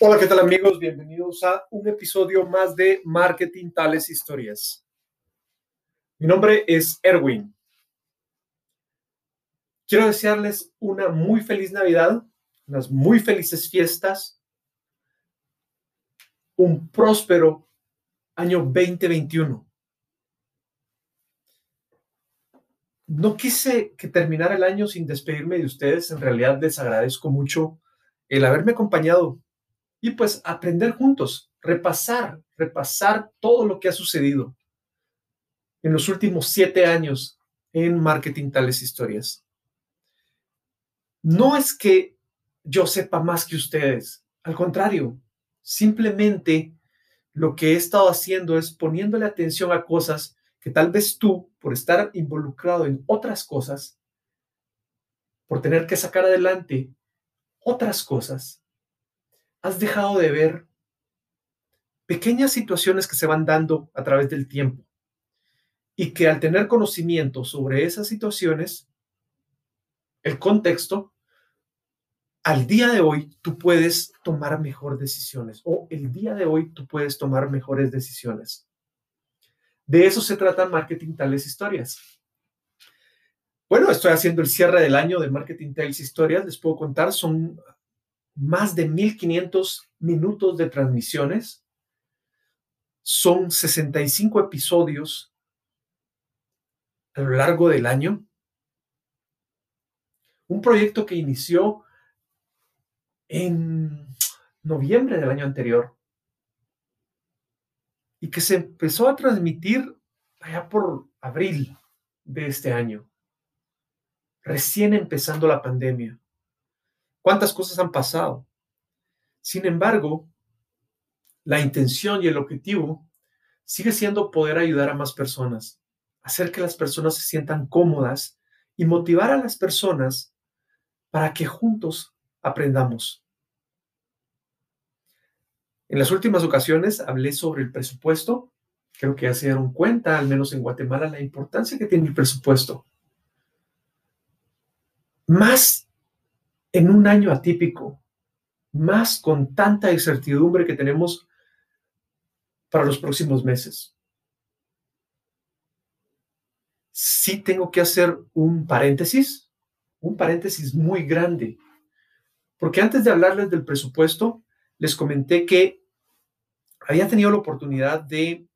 Hola, ¿qué tal amigos? Bienvenidos a un episodio más de Marketing Tales Historias. Mi nombre es Erwin. Quiero desearles una muy feliz Navidad, unas muy felices fiestas, un próspero año 2021. No quise que terminara el año sin despedirme de ustedes. En realidad les agradezco mucho el haberme acompañado y pues aprender juntos, repasar, repasar todo lo que ha sucedido en los últimos siete años en marketing tales historias. No es que yo sepa más que ustedes, al contrario, simplemente lo que he estado haciendo es poniéndole atención a cosas que tal vez tú, por estar involucrado en otras cosas, por tener que sacar adelante otras cosas, has dejado de ver pequeñas situaciones que se van dando a través del tiempo y que al tener conocimiento sobre esas situaciones, el contexto, al día de hoy tú puedes tomar mejores decisiones o el día de hoy tú puedes tomar mejores decisiones. De eso se trata Marketing Tales Historias. Bueno, estoy haciendo el cierre del año de Marketing Tales Historias. Les puedo contar, son más de 1500 minutos de transmisiones. Son 65 episodios a lo largo del año. Un proyecto que inició en noviembre del año anterior y que se empezó a transmitir allá por abril de este año, recién empezando la pandemia. ¿Cuántas cosas han pasado? Sin embargo, la intención y el objetivo sigue siendo poder ayudar a más personas, hacer que las personas se sientan cómodas y motivar a las personas para que juntos aprendamos. En las últimas ocasiones hablé sobre el presupuesto. Creo que ya se dieron cuenta, al menos en Guatemala, la importancia que tiene el presupuesto. Más en un año atípico, más con tanta incertidumbre que tenemos para los próximos meses. Sí tengo que hacer un paréntesis, un paréntesis muy grande, porque antes de hablarles del presupuesto, les comenté que había tenido la oportunidad de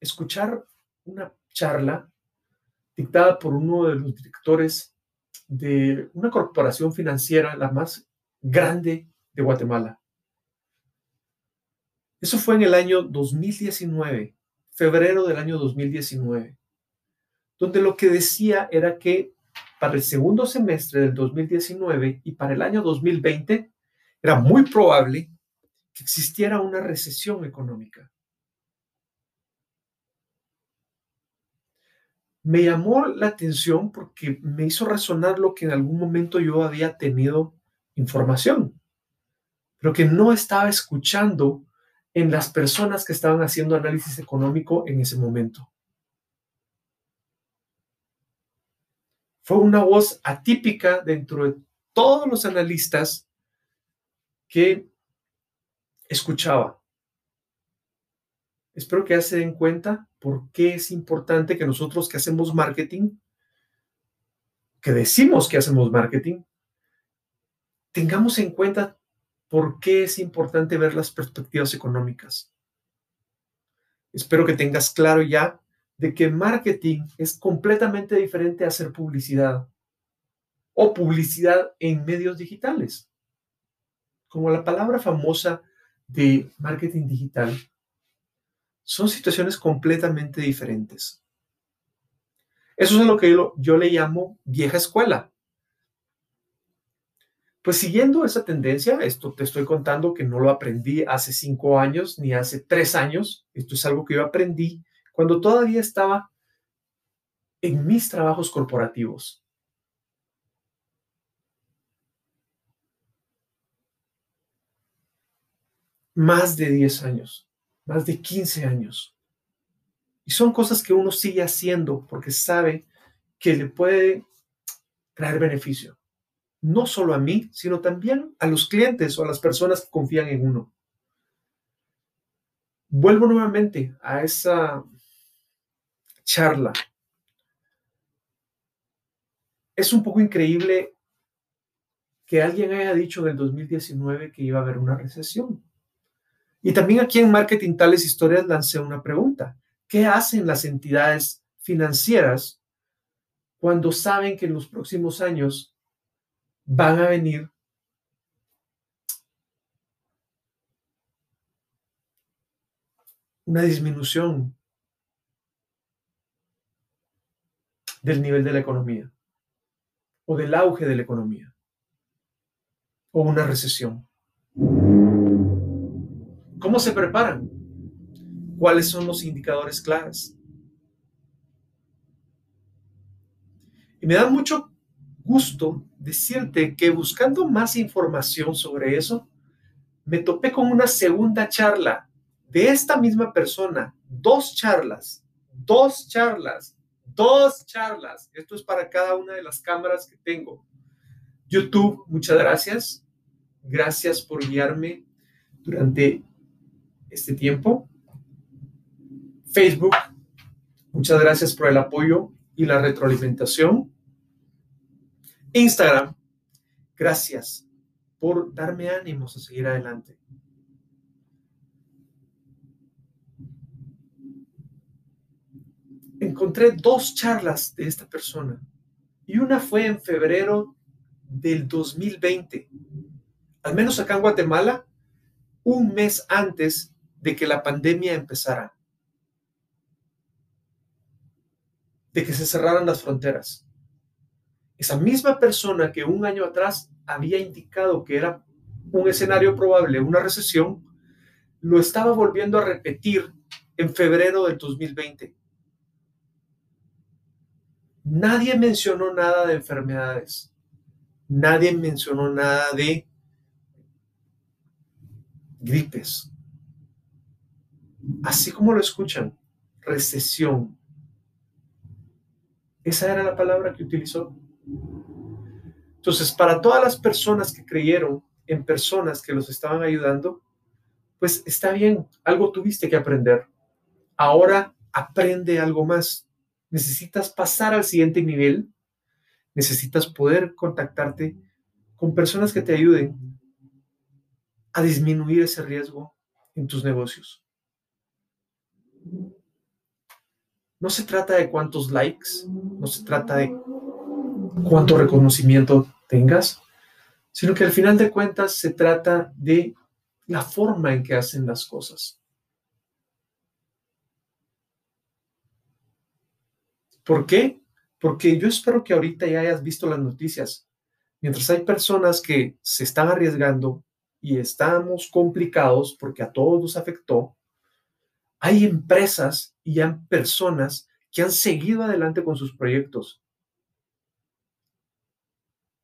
escuchar una charla dictada por uno de los directores de una corporación financiera, la más grande de Guatemala. Eso fue en el año 2019, febrero del año 2019, donde lo que decía era que para el segundo semestre del 2019 y para el año 2020 era muy probable que existiera una recesión económica. Me llamó la atención porque me hizo resonar lo que en algún momento yo había tenido información, pero que no estaba escuchando en las personas que estaban haciendo análisis económico en ese momento. Fue una voz atípica dentro de todos los analistas que escuchaba. Espero que ya se den cuenta por qué es importante que nosotros que hacemos marketing, que decimos que hacemos marketing, tengamos en cuenta por qué es importante ver las perspectivas económicas. Espero que tengas claro ya de que marketing es completamente diferente a hacer publicidad o publicidad en medios digitales. Como la palabra famosa de marketing digital son situaciones completamente diferentes. Eso es lo que yo, le llamo vieja escuela. Pues siguiendo esa tendencia, esto te estoy contando que no lo aprendí hace cinco años ni hace tres años. Esto es algo que yo aprendí cuando todavía estaba en mis trabajos corporativos. Más de 10 años más de 15 años. Y son cosas que uno sigue haciendo porque sabe que le puede traer beneficio. No solo a mí, sino también a los clientes o a las personas que confían en uno. Vuelvo nuevamente a esa charla. Es un poco increíble que alguien haya dicho en el 2019 que iba a haber una recesión. Y también aquí en Marketing Tales Historias lancé una pregunta. ¿Qué hacen las entidades financieras cuando saben que en los próximos años van a venir una disminución del nivel de la economía o del auge de la economía o una recesión. ¿Cómo se preparan? ¿Cuáles son los indicadores claves? Y me da mucho gusto decirte que buscando más información sobre eso, me topé con una segunda charla de esta misma persona, dos charlas, dos charlas, dos charlas. Esto es para cada una de las cámaras que tengo. YouTube, muchas gracias. Gracias por guiarme durante este tiempo. Facebook, muchas gracias por el apoyo y la retroalimentación. Instagram, gracias por darme ánimos a seguir adelante. encontré dos charlas de esta persona y una fue en febrero del 2020, al menos acá en Guatemala, un mes antes de que la pandemia empezara, de que se cerraran las fronteras. Esa misma persona que un año atrás había indicado que era un escenario probable, una recesión, lo estaba volviendo a repetir en febrero del 2020 Nadie mencionó nada de enfermedades. Nadie mencionó nada de gripes. Así como lo escuchan, recesión. Esa era la palabra que utilizó. Entonces, para todas las personas que creyeron en personas que los estaban ayudando, pues está bien, algo tuviste que aprender. Ahora aprende algo más necesitas pasar al siguiente nivel, necesitas poder contactarte con personas que te ayuden a disminuir ese riesgo en tus negocios. No se trata de cuántos likes, no se trata de cuánto reconocimiento tengas, sino que al final de cuentas se trata de la forma en que hacen las cosas. ¿Por qué? Porque yo espero que ahorita ya hayas visto las noticias. Mientras hay personas que se están arriesgando y estamos complicados porque a todos nos afectó, hay empresas y hay personas que han seguido adelante con sus proyectos.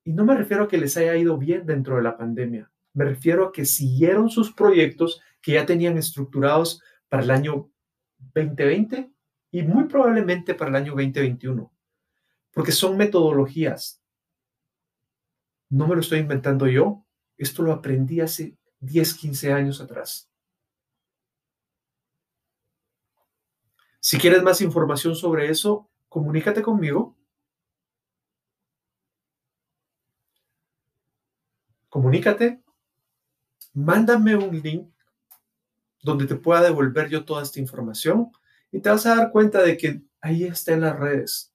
Y no me refiero a que les haya ido bien dentro de la pandemia, me refiero a que siguieron sus proyectos que ya tenían estructurados para el año 2020 y muy probablemente para el año 2021, porque son metodologías. No me lo estoy inventando yo, esto lo aprendí hace 10, 15 años atrás. Si quieres más información sobre eso, comunícate conmigo. Comunícate, mándame un link donde te pueda devolver yo toda esta información y te vas a dar cuenta de que ahí está en las redes.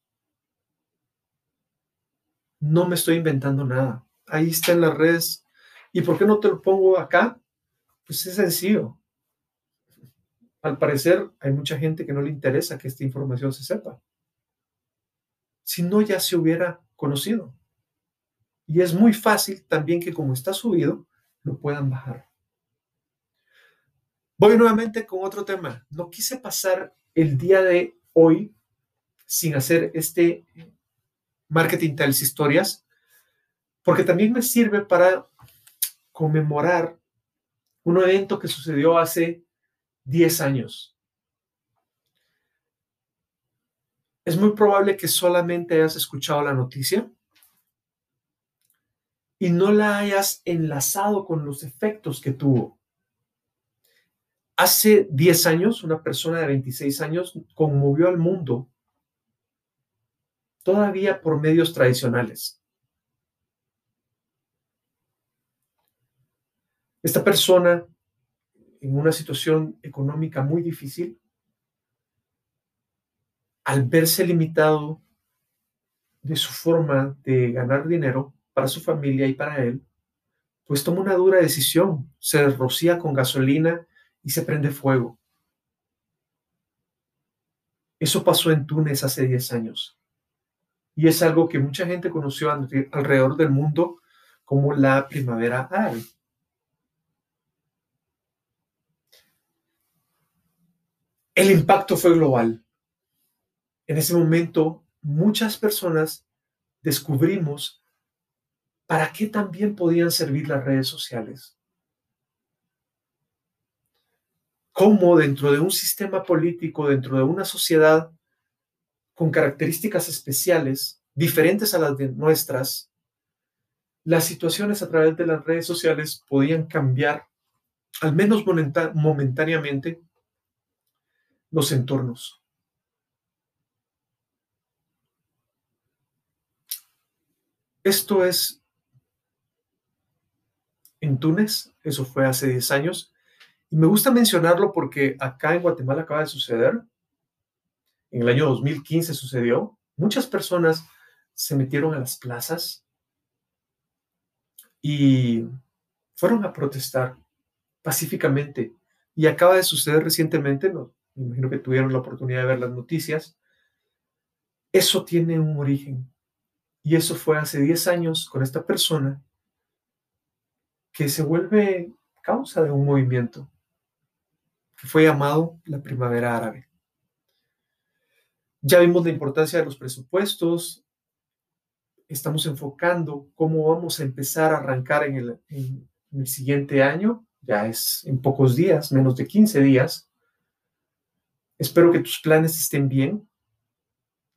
No me estoy inventando nada. Ahí está en las redes. ¿Y por qué no te lo pongo acá? Pues es sencillo. Al parecer hay mucha gente que no le interesa que esta información se sepa. Si no, ya se hubiera conocido. Y es muy fácil también que como está subido, lo puedan bajar. Voy nuevamente con otro tema. No quise pasar el día de hoy sin hacer este marketing tales historias, porque también me sirve para conmemorar un evento que sucedió hace 10 años. Es muy probable que solamente hayas escuchado la noticia y no la hayas enlazado con los efectos que tuvo. Hace 10 años, una persona de 26 años conmovió al mundo todavía por medios tradicionales. Esta persona, en una situación económica muy difícil, al verse limitado de su forma de ganar dinero para su familia y para él, pues toma una dura decisión, se rocía con gasolina y se prende fuego. Eso pasó en Túnez hace 10 años. Y es algo que mucha gente conoció alrededor del mundo como la primavera árabe. El impacto fue global. En ese momento, muchas personas descubrimos para qué también podían servir las redes sociales. Cómo dentro de un sistema político, dentro de una sociedad con características especiales, diferentes a las de nuestras, las situaciones a través de las redes sociales podían cambiar, al menos momentáneamente, los entornos. Esto es en Túnez, eso fue hace 10 años, y me gusta mencionarlo porque acá en Guatemala acaba de suceder, en el año 2015 sucedió, muchas personas se metieron a las plazas y fueron a protestar pacíficamente. Y acaba de suceder recientemente, me imagino que tuvieron la oportunidad de ver las noticias, eso tiene un origen. Y eso fue hace 10 años con esta persona que se vuelve causa de un movimiento que fue llamado la primavera árabe. Ya vimos la importancia de los presupuestos, estamos enfocando cómo vamos a empezar a arrancar en el, en el siguiente año, ya es en pocos días, menos de 15 días. Espero que tus planes estén bien,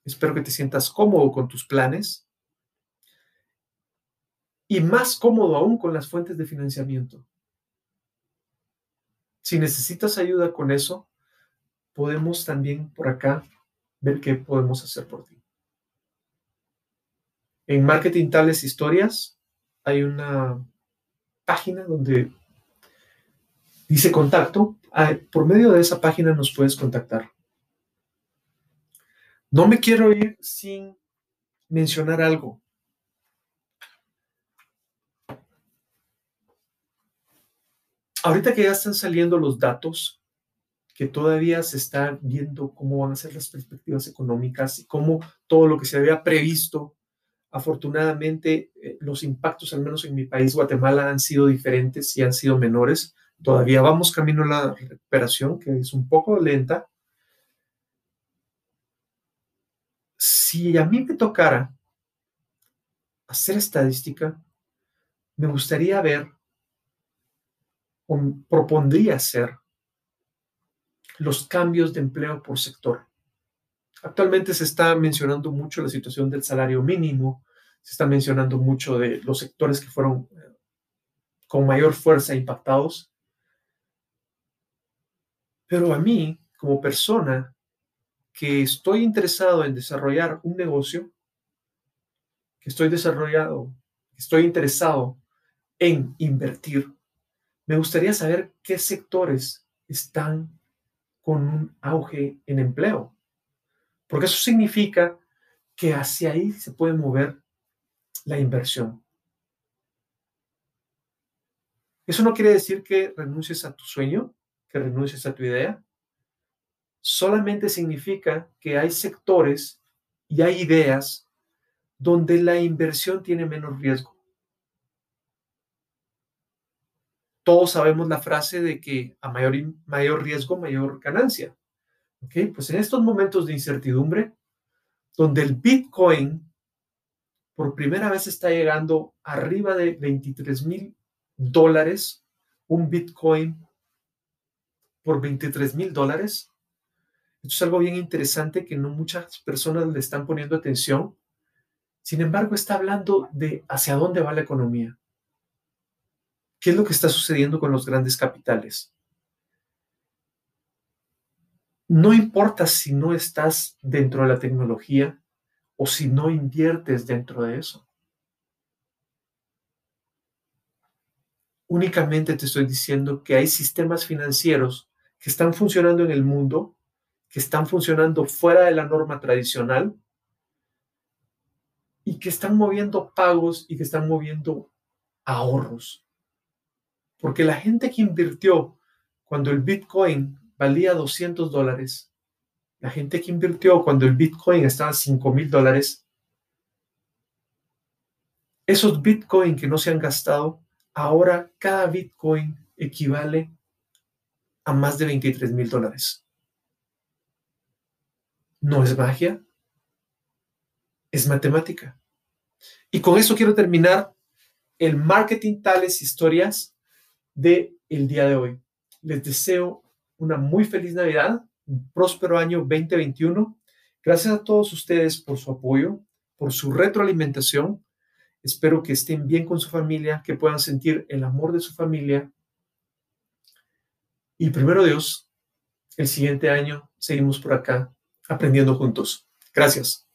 espero que te sientas cómodo con tus planes y más cómodo aún con las fuentes de financiamiento. Si necesitas ayuda con eso, podemos también por acá ver qué podemos hacer por ti. En Marketing Tales Historias hay una página donde dice contacto. Por medio de esa página nos puedes contactar. No me quiero ir sin mencionar algo. ahorita que ya están saliendo los datos, que todavía se está viendo cómo van a ser las perspectivas económicas y cómo todo lo que se había previsto, afortunadamente eh, los impactos, al menos en mi país, Guatemala, han sido diferentes y han sido menores. Todavía vamos camino a la recuperación, que es un poco lenta. Si a mí me tocara hacer estadística, me gustaría ver propondría hacer los cambios de empleo por sector. Actualmente se está mencionando mucho la situación del salario mínimo, se está mencionando mucho de los sectores que fueron eh, con mayor fuerza impactados. Pero a mí, como persona que estoy interesado en desarrollar un negocio, que estoy desarrollado, estoy interesado en invertir, me gustaría saber qué sectores están con un auge en empleo, porque eso significa que hacia ahí se puede mover la inversión. Eso no quiere decir que renuncies a tu sueño, que renuncies a tu idea. Solamente significa que hay sectores y hay ideas donde la inversión tiene menos riesgo. todos sabemos la frase de que a mayor, mayor riesgo, mayor ganancia. ¿Ok? Pues en estos momentos de incertidumbre, donde el Bitcoin por primera vez está llegando arriba de 23 mil dólares, un Bitcoin por 23 mil dólares. Esto es algo bien interesante que no muchas personas le están poniendo atención. Sin embargo, está hablando de hacia dónde va la economía. ¿Qué es lo que está sucediendo con los grandes capitales? no importa si no estás dentro de la tecnología o si no inviertes dentro de eso. Únicamente te estoy diciendo que hay sistemas financieros que están funcionando en el mundo, que están funcionando fuera de la norma tradicional y que están moviendo pagos y que están moviendo ahorros. Porque la gente que invirtió cuando el Bitcoin valía 200 dólares, la gente que invirtió cuando el Bitcoin estaba a 5 mil dólares, esos Bitcoin que no se han gastado, ahora cada Bitcoin equivale a más de 23 mil dólares. ¿No es magia? Es matemática. Y con eso quiero terminar el marketing tales historias de el día de hoy. Les deseo una muy feliz Navidad, un próspero año 2021. Gracias a todos ustedes por su apoyo, por su retroalimentación. Espero que estén bien con su familia, que puedan sentir el amor de su familia. Y primero Dios, el siguiente año seguimos por acá aprendiendo juntos. Gracias.